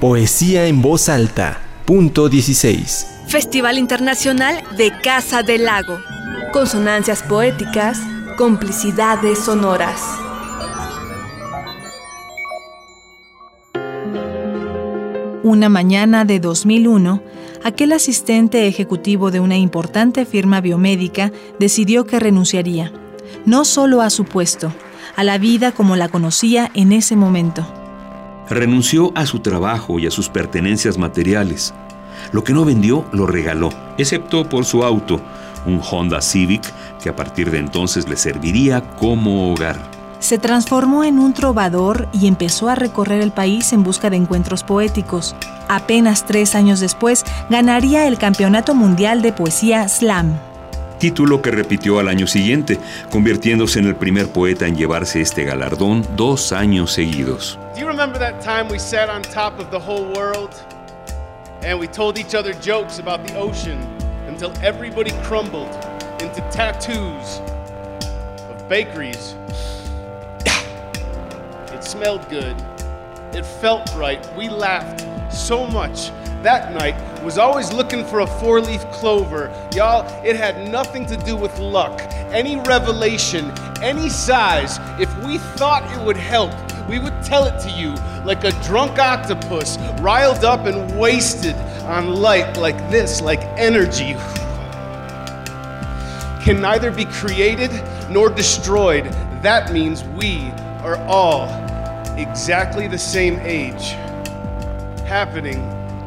Poesía en voz alta. Punto 16. Festival Internacional de Casa del Lago. Consonancias poéticas, complicidades sonoras. Una mañana de 2001, aquel asistente ejecutivo de una importante firma biomédica decidió que renunciaría, no solo a su puesto, a la vida como la conocía en ese momento. Renunció a su trabajo y a sus pertenencias materiales. Lo que no vendió lo regaló, excepto por su auto, un Honda Civic que a partir de entonces le serviría como hogar se transformó en un trovador y empezó a recorrer el país en busca de encuentros poéticos. Apenas tres años después, ganaría el Campeonato Mundial de Poesía Slam. Título que repitió al año siguiente, convirtiéndose en el primer poeta en llevarse este galardón dos años seguidos. Do you remember that time we sat on top of the whole world and we told each other jokes about the ocean until everybody crumbled into tattoos of bakeries it smelled good. It felt right. We laughed so much. That night was always looking for a four leaf clover. Y'all, it had nothing to do with luck, any revelation, any size. If we thought it would help, we would tell it to you like a drunk octopus, riled up and wasted on light like this, like energy. Can neither be created nor destroyed. That means we are all exactly the same age, happening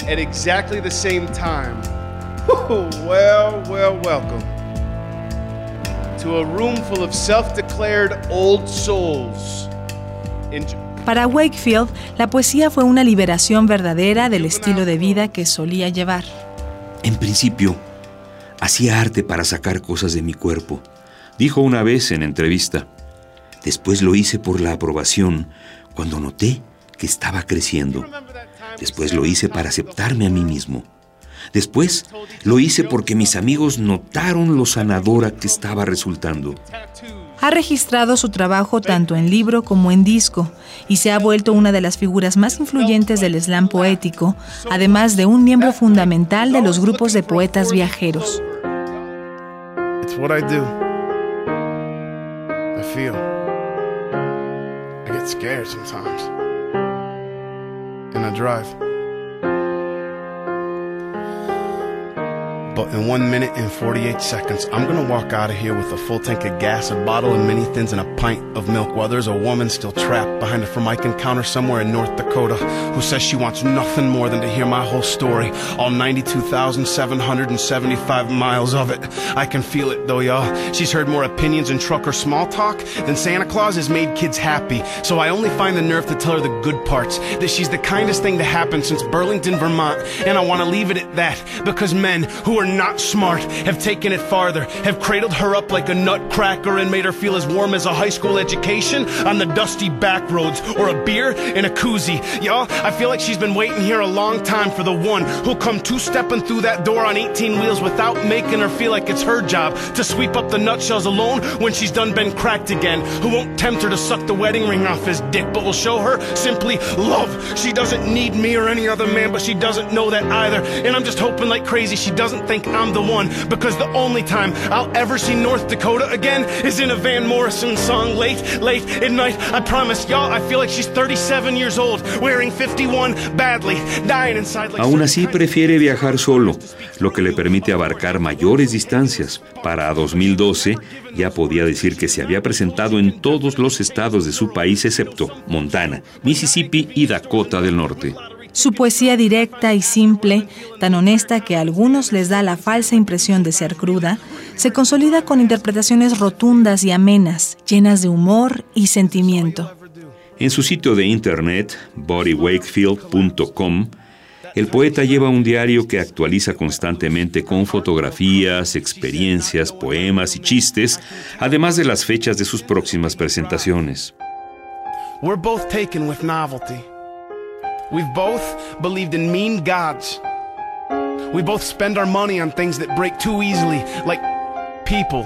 at exactly the same time. well, well, welcome to a room full of self declared old souls. Para Wakefield, la poesía fue una liberación verdadera del estilo de vida que solía llevar. En principio, hacía arte para sacar cosas de mi cuerpo, dijo una vez en entrevista. Después lo hice por la aprobación, cuando noté que estaba creciendo. Después lo hice para aceptarme a mí mismo. Después lo hice porque mis amigos notaron lo sanadora que estaba resultando. Ha registrado su trabajo tanto en libro como en disco y se ha vuelto una de las figuras más influyentes del slam poético, además de un miembro fundamental de los grupos de poetas viajeros. But in one minute and 48 seconds, I'm gonna walk out of here with a full tank of gas, a bottle of mini thins, and a pint of milk while there's a woman still trapped behind a Formican counter somewhere in North Dakota who says she wants nothing more than to hear my whole story, all 92,775 miles of it. I can feel it though, y'all. She's heard more opinions and trucker small talk than Santa Claus has made kids happy. So I only find the nerve to tell her the good parts, that she's the kindest thing to happen since Burlington, Vermont. And I want to leave it at that because men who are not smart have taken it farther, have cradled her up like a nutcracker and made her feel as warm as a high school education on the dusty back roads or a beer in a koozie. Y'all, I feel like she's been waiting here a long time for the one who'll come two stepping through that door on 18 wheels without making her feel like it's her job to sweep up the nutshells alone when she's done been cracked again. Who won't tempt her to suck the wedding ring off his dick, but will show her simply love. She doesn't need me or any other man, but she doesn't know that either. And I'm just hoping like crazy she doesn't think think I'm the one because the only time I'll ever see North Dakota again is in a Van Morrison song late, late at night. I promise y'all, I feel like she's 37 years old, wearing 51 badly, dying inside like Aún así prefiere viajar solo, lo que le permite abarcar mayores distancias. Para 2012 ya podía decir que se había presentado en todos los estados de su país excepto Montana, Mississippi y Dakota del Norte. Su poesía directa y simple, tan honesta que a algunos les da la falsa impresión de ser cruda, se consolida con interpretaciones rotundas y amenas, llenas de humor y sentimiento. En su sitio de internet, bodywakefield.com, el poeta lleva un diario que actualiza constantemente con fotografías, experiencias, poemas y chistes, además de las fechas de sus próximas presentaciones. We're both taken with novelty. We've both believed in mean gods. We both spend our money on things that break too easily, like people.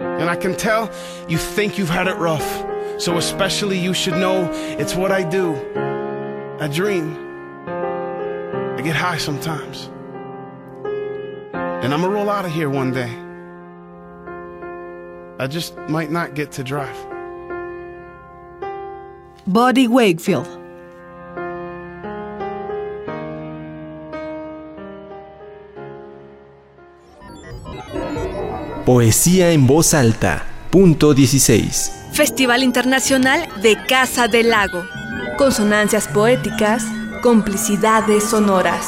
And I can tell you think you've had it rough. So especially you should know it's what I do. I dream. I get high sometimes. And I'm gonna roll out of here one day. I just might not get to drive. Buddy Wakefield. Poesía en voz alta. Punto 16. Festival Internacional de Casa del Lago. Consonancias poéticas, complicidades sonoras.